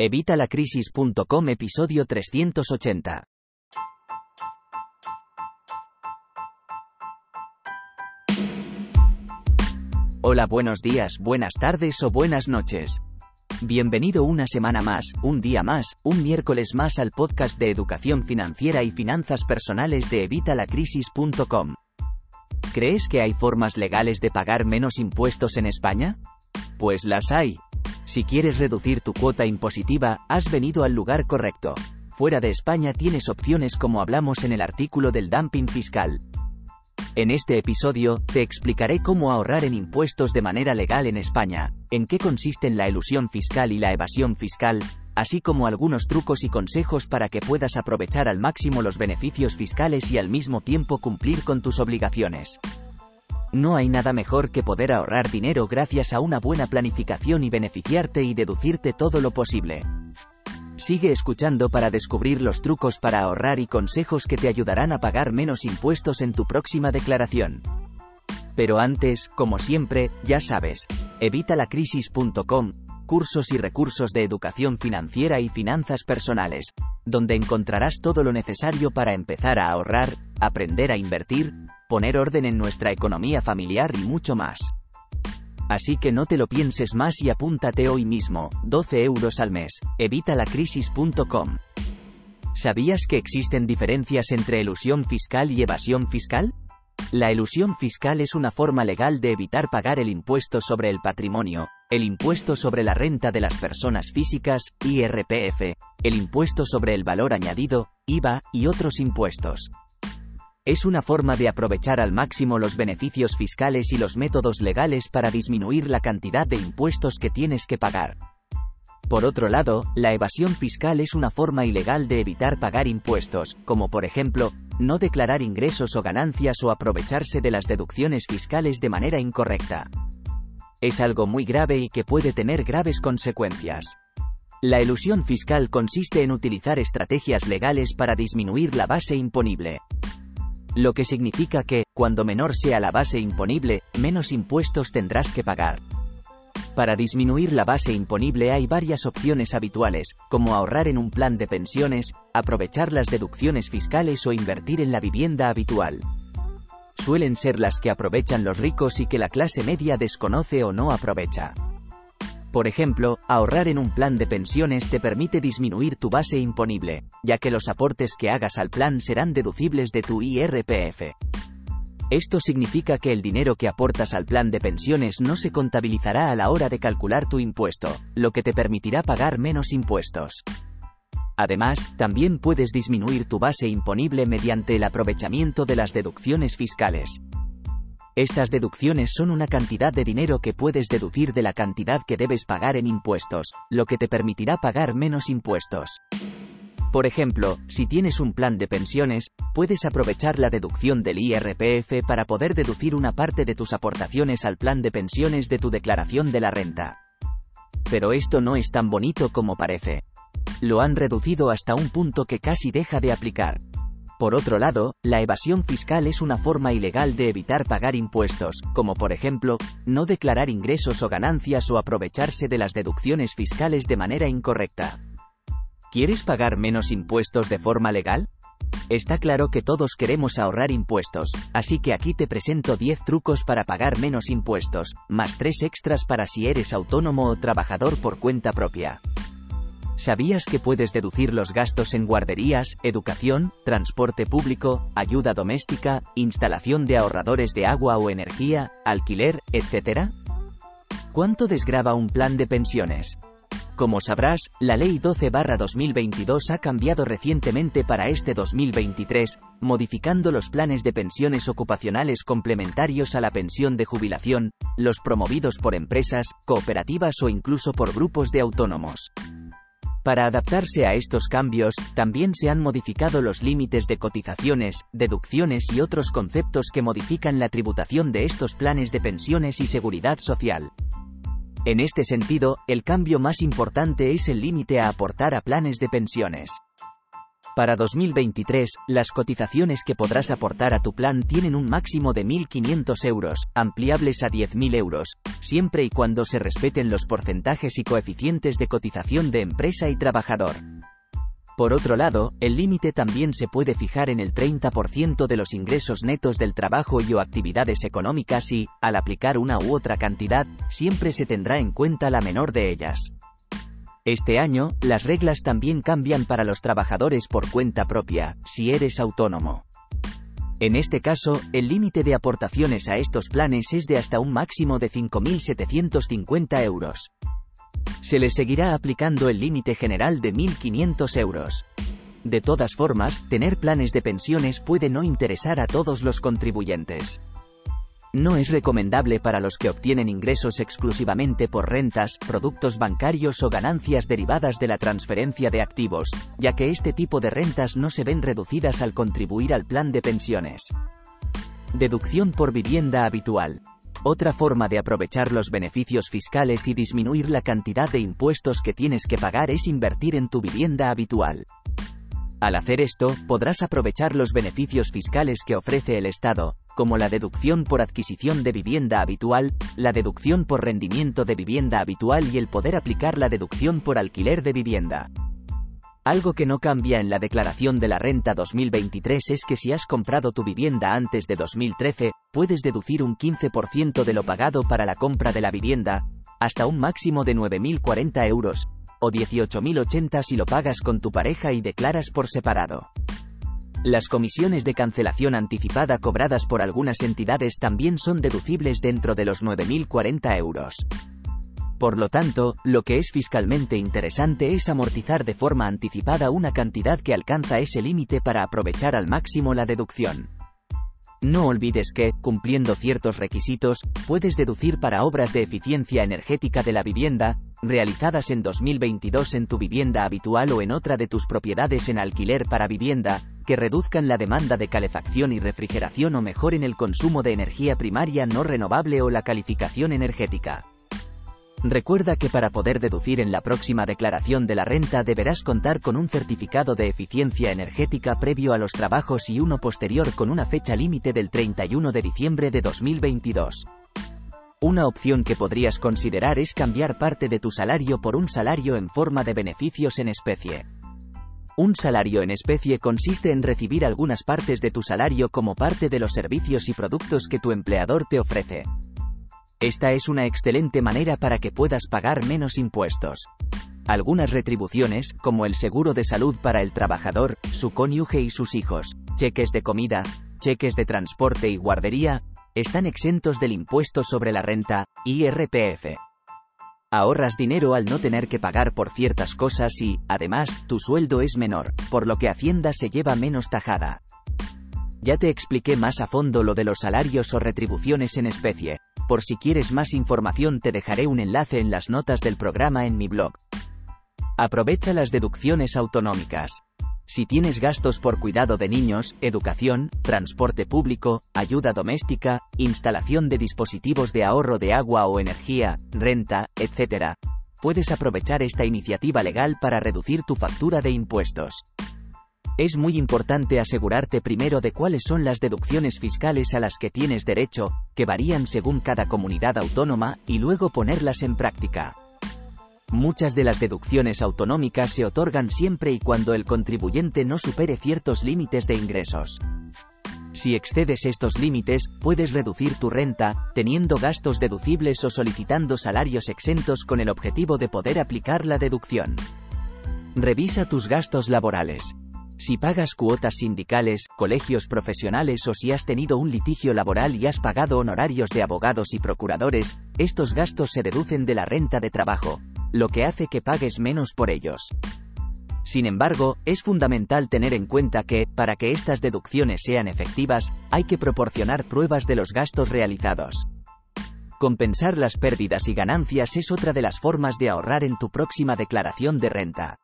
Evitalacrisis.com episodio 380. Hola, buenos días, buenas tardes o buenas noches. Bienvenido una semana más, un día más, un miércoles más al podcast de educación financiera y finanzas personales de evitalacrisis.com. ¿Crees que hay formas legales de pagar menos impuestos en España? Pues las hay, si quieres reducir tu cuota impositiva, has venido al lugar correcto. Fuera de España tienes opciones como hablamos en el artículo del dumping fiscal. En este episodio, te explicaré cómo ahorrar en impuestos de manera legal en España, en qué consisten la elusión fiscal y la evasión fiscal, así como algunos trucos y consejos para que puedas aprovechar al máximo los beneficios fiscales y al mismo tiempo cumplir con tus obligaciones. No hay nada mejor que poder ahorrar dinero gracias a una buena planificación y beneficiarte y deducirte todo lo posible. Sigue escuchando para descubrir los trucos para ahorrar y consejos que te ayudarán a pagar menos impuestos en tu próxima declaración. Pero antes, como siempre, ya sabes, evitalacrisis.com, cursos y recursos de educación financiera y finanzas personales, donde encontrarás todo lo necesario para empezar a ahorrar, aprender a invertir, poner orden en nuestra economía familiar y mucho más. Así que no te lo pienses más y apúntate hoy mismo, 12 euros al mes, evitalacrisis.com. ¿Sabías que existen diferencias entre elusión fiscal y evasión fiscal? La elusión fiscal es una forma legal de evitar pagar el impuesto sobre el patrimonio, el impuesto sobre la renta de las personas físicas, IRPF, el impuesto sobre el valor añadido, IVA, y otros impuestos. Es una forma de aprovechar al máximo los beneficios fiscales y los métodos legales para disminuir la cantidad de impuestos que tienes que pagar. Por otro lado, la evasión fiscal es una forma ilegal de evitar pagar impuestos, como por ejemplo, no declarar ingresos o ganancias o aprovecharse de las deducciones fiscales de manera incorrecta. Es algo muy grave y que puede tener graves consecuencias. La elusión fiscal consiste en utilizar estrategias legales para disminuir la base imponible lo que significa que, cuando menor sea la base imponible, menos impuestos tendrás que pagar. Para disminuir la base imponible hay varias opciones habituales, como ahorrar en un plan de pensiones, aprovechar las deducciones fiscales o invertir en la vivienda habitual. Suelen ser las que aprovechan los ricos y que la clase media desconoce o no aprovecha. Por ejemplo, ahorrar en un plan de pensiones te permite disminuir tu base imponible, ya que los aportes que hagas al plan serán deducibles de tu IRPF. Esto significa que el dinero que aportas al plan de pensiones no se contabilizará a la hora de calcular tu impuesto, lo que te permitirá pagar menos impuestos. Además, también puedes disminuir tu base imponible mediante el aprovechamiento de las deducciones fiscales. Estas deducciones son una cantidad de dinero que puedes deducir de la cantidad que debes pagar en impuestos, lo que te permitirá pagar menos impuestos. Por ejemplo, si tienes un plan de pensiones, puedes aprovechar la deducción del IRPF para poder deducir una parte de tus aportaciones al plan de pensiones de tu declaración de la renta. Pero esto no es tan bonito como parece. Lo han reducido hasta un punto que casi deja de aplicar. Por otro lado, la evasión fiscal es una forma ilegal de evitar pagar impuestos, como por ejemplo, no declarar ingresos o ganancias o aprovecharse de las deducciones fiscales de manera incorrecta. ¿Quieres pagar menos impuestos de forma legal? Está claro que todos queremos ahorrar impuestos, así que aquí te presento 10 trucos para pagar menos impuestos, más 3 extras para si eres autónomo o trabajador por cuenta propia. ¿Sabías que puedes deducir los gastos en guarderías, educación, transporte público, ayuda doméstica, instalación de ahorradores de agua o energía, alquiler, etc.? ¿Cuánto desgraba un plan de pensiones? Como sabrás, la Ley 12-2022 ha cambiado recientemente para este 2023, modificando los planes de pensiones ocupacionales complementarios a la pensión de jubilación, los promovidos por empresas, cooperativas o incluso por grupos de autónomos. Para adaptarse a estos cambios, también se han modificado los límites de cotizaciones, deducciones y otros conceptos que modifican la tributación de estos planes de pensiones y seguridad social. En este sentido, el cambio más importante es el límite a aportar a planes de pensiones. Para 2023, las cotizaciones que podrás aportar a tu plan tienen un máximo de 1.500 euros, ampliables a 10.000 euros, siempre y cuando se respeten los porcentajes y coeficientes de cotización de empresa y trabajador. Por otro lado, el límite también se puede fijar en el 30% de los ingresos netos del trabajo y o actividades económicas y, al aplicar una u otra cantidad, siempre se tendrá en cuenta la menor de ellas. Este año, las reglas también cambian para los trabajadores por cuenta propia, si eres autónomo. En este caso, el límite de aportaciones a estos planes es de hasta un máximo de 5.750 euros. Se le seguirá aplicando el límite general de 1.500 euros. De todas formas, tener planes de pensiones puede no interesar a todos los contribuyentes. No es recomendable para los que obtienen ingresos exclusivamente por rentas, productos bancarios o ganancias derivadas de la transferencia de activos, ya que este tipo de rentas no se ven reducidas al contribuir al plan de pensiones. Deducción por vivienda habitual. Otra forma de aprovechar los beneficios fiscales y disminuir la cantidad de impuestos que tienes que pagar es invertir en tu vivienda habitual. Al hacer esto, podrás aprovechar los beneficios fiscales que ofrece el Estado, como la deducción por adquisición de vivienda habitual, la deducción por rendimiento de vivienda habitual y el poder aplicar la deducción por alquiler de vivienda. Algo que no cambia en la declaración de la renta 2023 es que si has comprado tu vivienda antes de 2013, puedes deducir un 15% de lo pagado para la compra de la vivienda, hasta un máximo de 9.040 euros, o 18.080 si lo pagas con tu pareja y declaras por separado. Las comisiones de cancelación anticipada cobradas por algunas entidades también son deducibles dentro de los 9.040 euros. Por lo tanto, lo que es fiscalmente interesante es amortizar de forma anticipada una cantidad que alcanza ese límite para aprovechar al máximo la deducción. No olvides que, cumpliendo ciertos requisitos, puedes deducir para obras de eficiencia energética de la vivienda, realizadas en 2022 en tu vivienda habitual o en otra de tus propiedades en alquiler para vivienda, que reduzcan la demanda de calefacción y refrigeración o mejoren el consumo de energía primaria no renovable o la calificación energética. Recuerda que para poder deducir en la próxima declaración de la renta deberás contar con un certificado de eficiencia energética previo a los trabajos y uno posterior con una fecha límite del 31 de diciembre de 2022. Una opción que podrías considerar es cambiar parte de tu salario por un salario en forma de beneficios en especie. Un salario en especie consiste en recibir algunas partes de tu salario como parte de los servicios y productos que tu empleador te ofrece. Esta es una excelente manera para que puedas pagar menos impuestos. Algunas retribuciones, como el seguro de salud para el trabajador, su cónyuge y sus hijos, cheques de comida, cheques de transporte y guardería, están exentos del impuesto sobre la renta, IRPF. Ahorras dinero al no tener que pagar por ciertas cosas y, además, tu sueldo es menor, por lo que Hacienda se lleva menos tajada. Ya te expliqué más a fondo lo de los salarios o retribuciones en especie, por si quieres más información te dejaré un enlace en las notas del programa en mi blog. Aprovecha las deducciones autonómicas. Si tienes gastos por cuidado de niños, educación, transporte público, ayuda doméstica, instalación de dispositivos de ahorro de agua o energía, renta, etc., puedes aprovechar esta iniciativa legal para reducir tu factura de impuestos. Es muy importante asegurarte primero de cuáles son las deducciones fiscales a las que tienes derecho, que varían según cada comunidad autónoma, y luego ponerlas en práctica. Muchas de las deducciones autonómicas se otorgan siempre y cuando el contribuyente no supere ciertos límites de ingresos. Si excedes estos límites, puedes reducir tu renta, teniendo gastos deducibles o solicitando salarios exentos con el objetivo de poder aplicar la deducción. Revisa tus gastos laborales. Si pagas cuotas sindicales, colegios profesionales o si has tenido un litigio laboral y has pagado honorarios de abogados y procuradores, estos gastos se deducen de la renta de trabajo, lo que hace que pagues menos por ellos. Sin embargo, es fundamental tener en cuenta que, para que estas deducciones sean efectivas, hay que proporcionar pruebas de los gastos realizados. Compensar las pérdidas y ganancias es otra de las formas de ahorrar en tu próxima declaración de renta.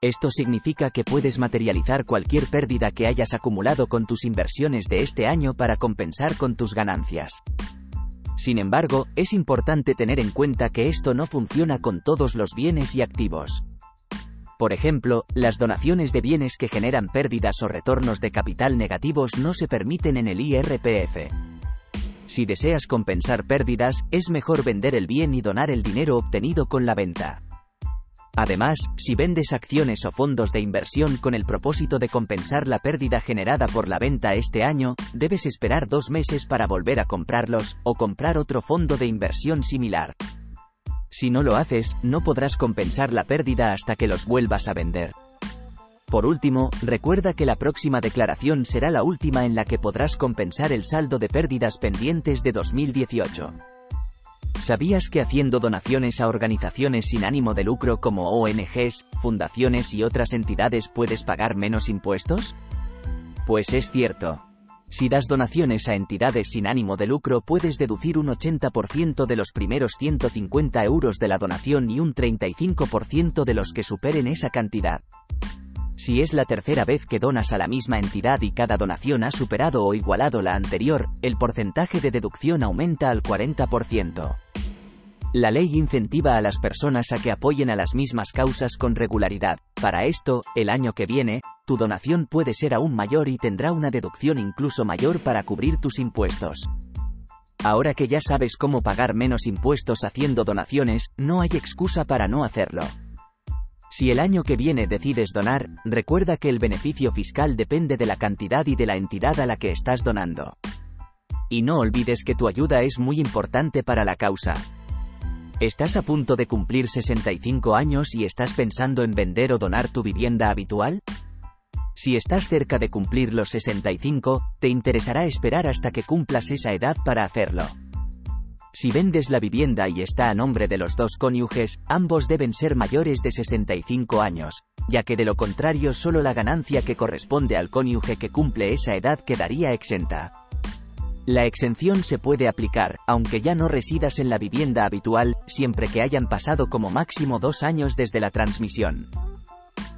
Esto significa que puedes materializar cualquier pérdida que hayas acumulado con tus inversiones de este año para compensar con tus ganancias. Sin embargo, es importante tener en cuenta que esto no funciona con todos los bienes y activos. Por ejemplo, las donaciones de bienes que generan pérdidas o retornos de capital negativos no se permiten en el IRPF. Si deseas compensar pérdidas, es mejor vender el bien y donar el dinero obtenido con la venta. Además, si vendes acciones o fondos de inversión con el propósito de compensar la pérdida generada por la venta este año, debes esperar dos meses para volver a comprarlos, o comprar otro fondo de inversión similar. Si no lo haces, no podrás compensar la pérdida hasta que los vuelvas a vender. Por último, recuerda que la próxima declaración será la última en la que podrás compensar el saldo de pérdidas pendientes de 2018. ¿Sabías que haciendo donaciones a organizaciones sin ánimo de lucro como ONGs, fundaciones y otras entidades puedes pagar menos impuestos? Pues es cierto. Si das donaciones a entidades sin ánimo de lucro puedes deducir un 80% de los primeros 150 euros de la donación y un 35% de los que superen esa cantidad. Si es la tercera vez que donas a la misma entidad y cada donación ha superado o igualado la anterior, el porcentaje de deducción aumenta al 40%. La ley incentiva a las personas a que apoyen a las mismas causas con regularidad. Para esto, el año que viene, tu donación puede ser aún mayor y tendrá una deducción incluso mayor para cubrir tus impuestos. Ahora que ya sabes cómo pagar menos impuestos haciendo donaciones, no hay excusa para no hacerlo. Si el año que viene decides donar, recuerda que el beneficio fiscal depende de la cantidad y de la entidad a la que estás donando. Y no olvides que tu ayuda es muy importante para la causa. ¿Estás a punto de cumplir 65 años y estás pensando en vender o donar tu vivienda habitual? Si estás cerca de cumplir los 65, te interesará esperar hasta que cumplas esa edad para hacerlo. Si vendes la vivienda y está a nombre de los dos cónyuges, ambos deben ser mayores de 65 años, ya que de lo contrario solo la ganancia que corresponde al cónyuge que cumple esa edad quedaría exenta. La exención se puede aplicar, aunque ya no residas en la vivienda habitual, siempre que hayan pasado como máximo dos años desde la transmisión.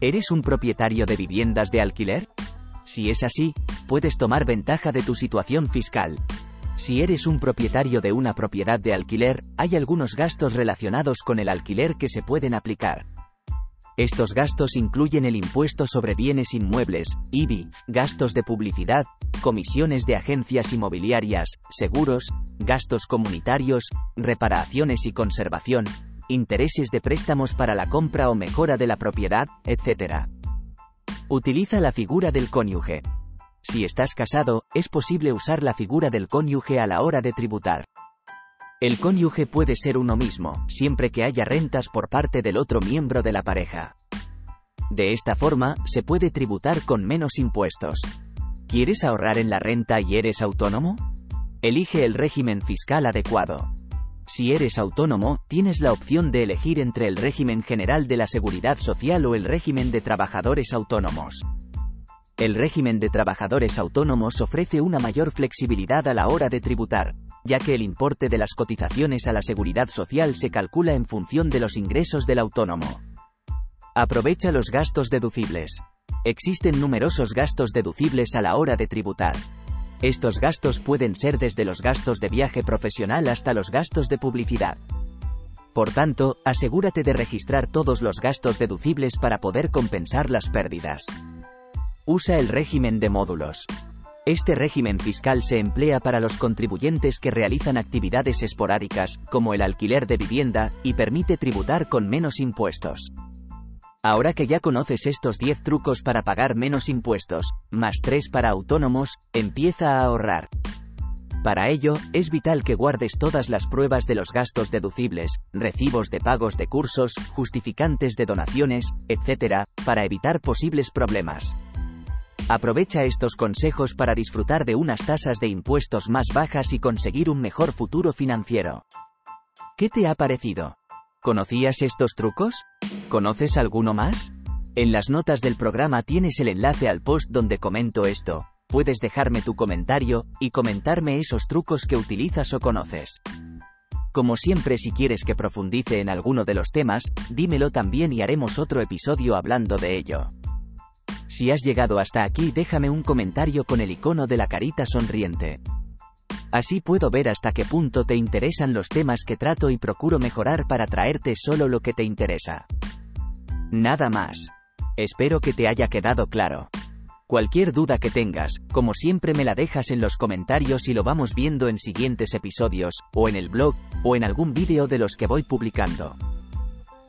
¿Eres un propietario de viviendas de alquiler? Si es así, puedes tomar ventaja de tu situación fiscal, si eres un propietario de una propiedad de alquiler, hay algunos gastos relacionados con el alquiler que se pueden aplicar. Estos gastos incluyen el impuesto sobre bienes inmuebles, IBI, gastos de publicidad, comisiones de agencias inmobiliarias, seguros, gastos comunitarios, reparaciones y conservación, intereses de préstamos para la compra o mejora de la propiedad, etc. Utiliza la figura del cónyuge. Si estás casado, es posible usar la figura del cónyuge a la hora de tributar. El cónyuge puede ser uno mismo, siempre que haya rentas por parte del otro miembro de la pareja. De esta forma, se puede tributar con menos impuestos. ¿Quieres ahorrar en la renta y eres autónomo? Elige el régimen fiscal adecuado. Si eres autónomo, tienes la opción de elegir entre el régimen general de la seguridad social o el régimen de trabajadores autónomos. El régimen de trabajadores autónomos ofrece una mayor flexibilidad a la hora de tributar, ya que el importe de las cotizaciones a la seguridad social se calcula en función de los ingresos del autónomo. Aprovecha los gastos deducibles. Existen numerosos gastos deducibles a la hora de tributar. Estos gastos pueden ser desde los gastos de viaje profesional hasta los gastos de publicidad. Por tanto, asegúrate de registrar todos los gastos deducibles para poder compensar las pérdidas. Usa el régimen de módulos. Este régimen fiscal se emplea para los contribuyentes que realizan actividades esporádicas, como el alquiler de vivienda, y permite tributar con menos impuestos. Ahora que ya conoces estos 10 trucos para pagar menos impuestos, más 3 para autónomos, empieza a ahorrar. Para ello, es vital que guardes todas las pruebas de los gastos deducibles, recibos de pagos de cursos, justificantes de donaciones, etc., para evitar posibles problemas. Aprovecha estos consejos para disfrutar de unas tasas de impuestos más bajas y conseguir un mejor futuro financiero. ¿Qué te ha parecido? ¿Conocías estos trucos? ¿Conoces alguno más? En las notas del programa tienes el enlace al post donde comento esto. Puedes dejarme tu comentario y comentarme esos trucos que utilizas o conoces. Como siempre si quieres que profundice en alguno de los temas, dímelo también y haremos otro episodio hablando de ello. Si has llegado hasta aquí déjame un comentario con el icono de la carita sonriente. Así puedo ver hasta qué punto te interesan los temas que trato y procuro mejorar para traerte solo lo que te interesa. Nada más. Espero que te haya quedado claro. Cualquier duda que tengas, como siempre me la dejas en los comentarios y lo vamos viendo en siguientes episodios, o en el blog, o en algún vídeo de los que voy publicando.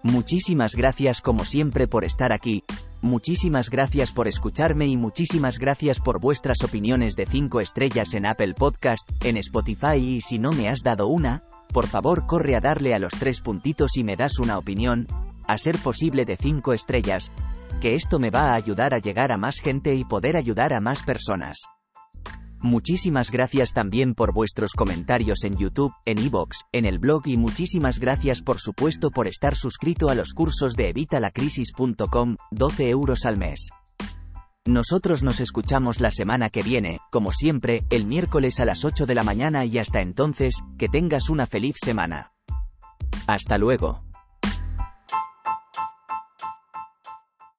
Muchísimas gracias como siempre por estar aquí, muchísimas gracias por escucharme y muchísimas gracias por vuestras opiniones de 5 estrellas en Apple Podcast, en Spotify y si no me has dado una, por favor corre a darle a los tres puntitos y me das una opinión, a ser posible de 5 estrellas, que esto me va a ayudar a llegar a más gente y poder ayudar a más personas. Muchísimas gracias también por vuestros comentarios en YouTube, en iVoox, en el blog y muchísimas gracias por supuesto por estar suscrito a los cursos de evitalacrisis.com, 12 euros al mes. Nosotros nos escuchamos la semana que viene, como siempre, el miércoles a las 8 de la mañana y hasta entonces, que tengas una feliz semana. Hasta luego.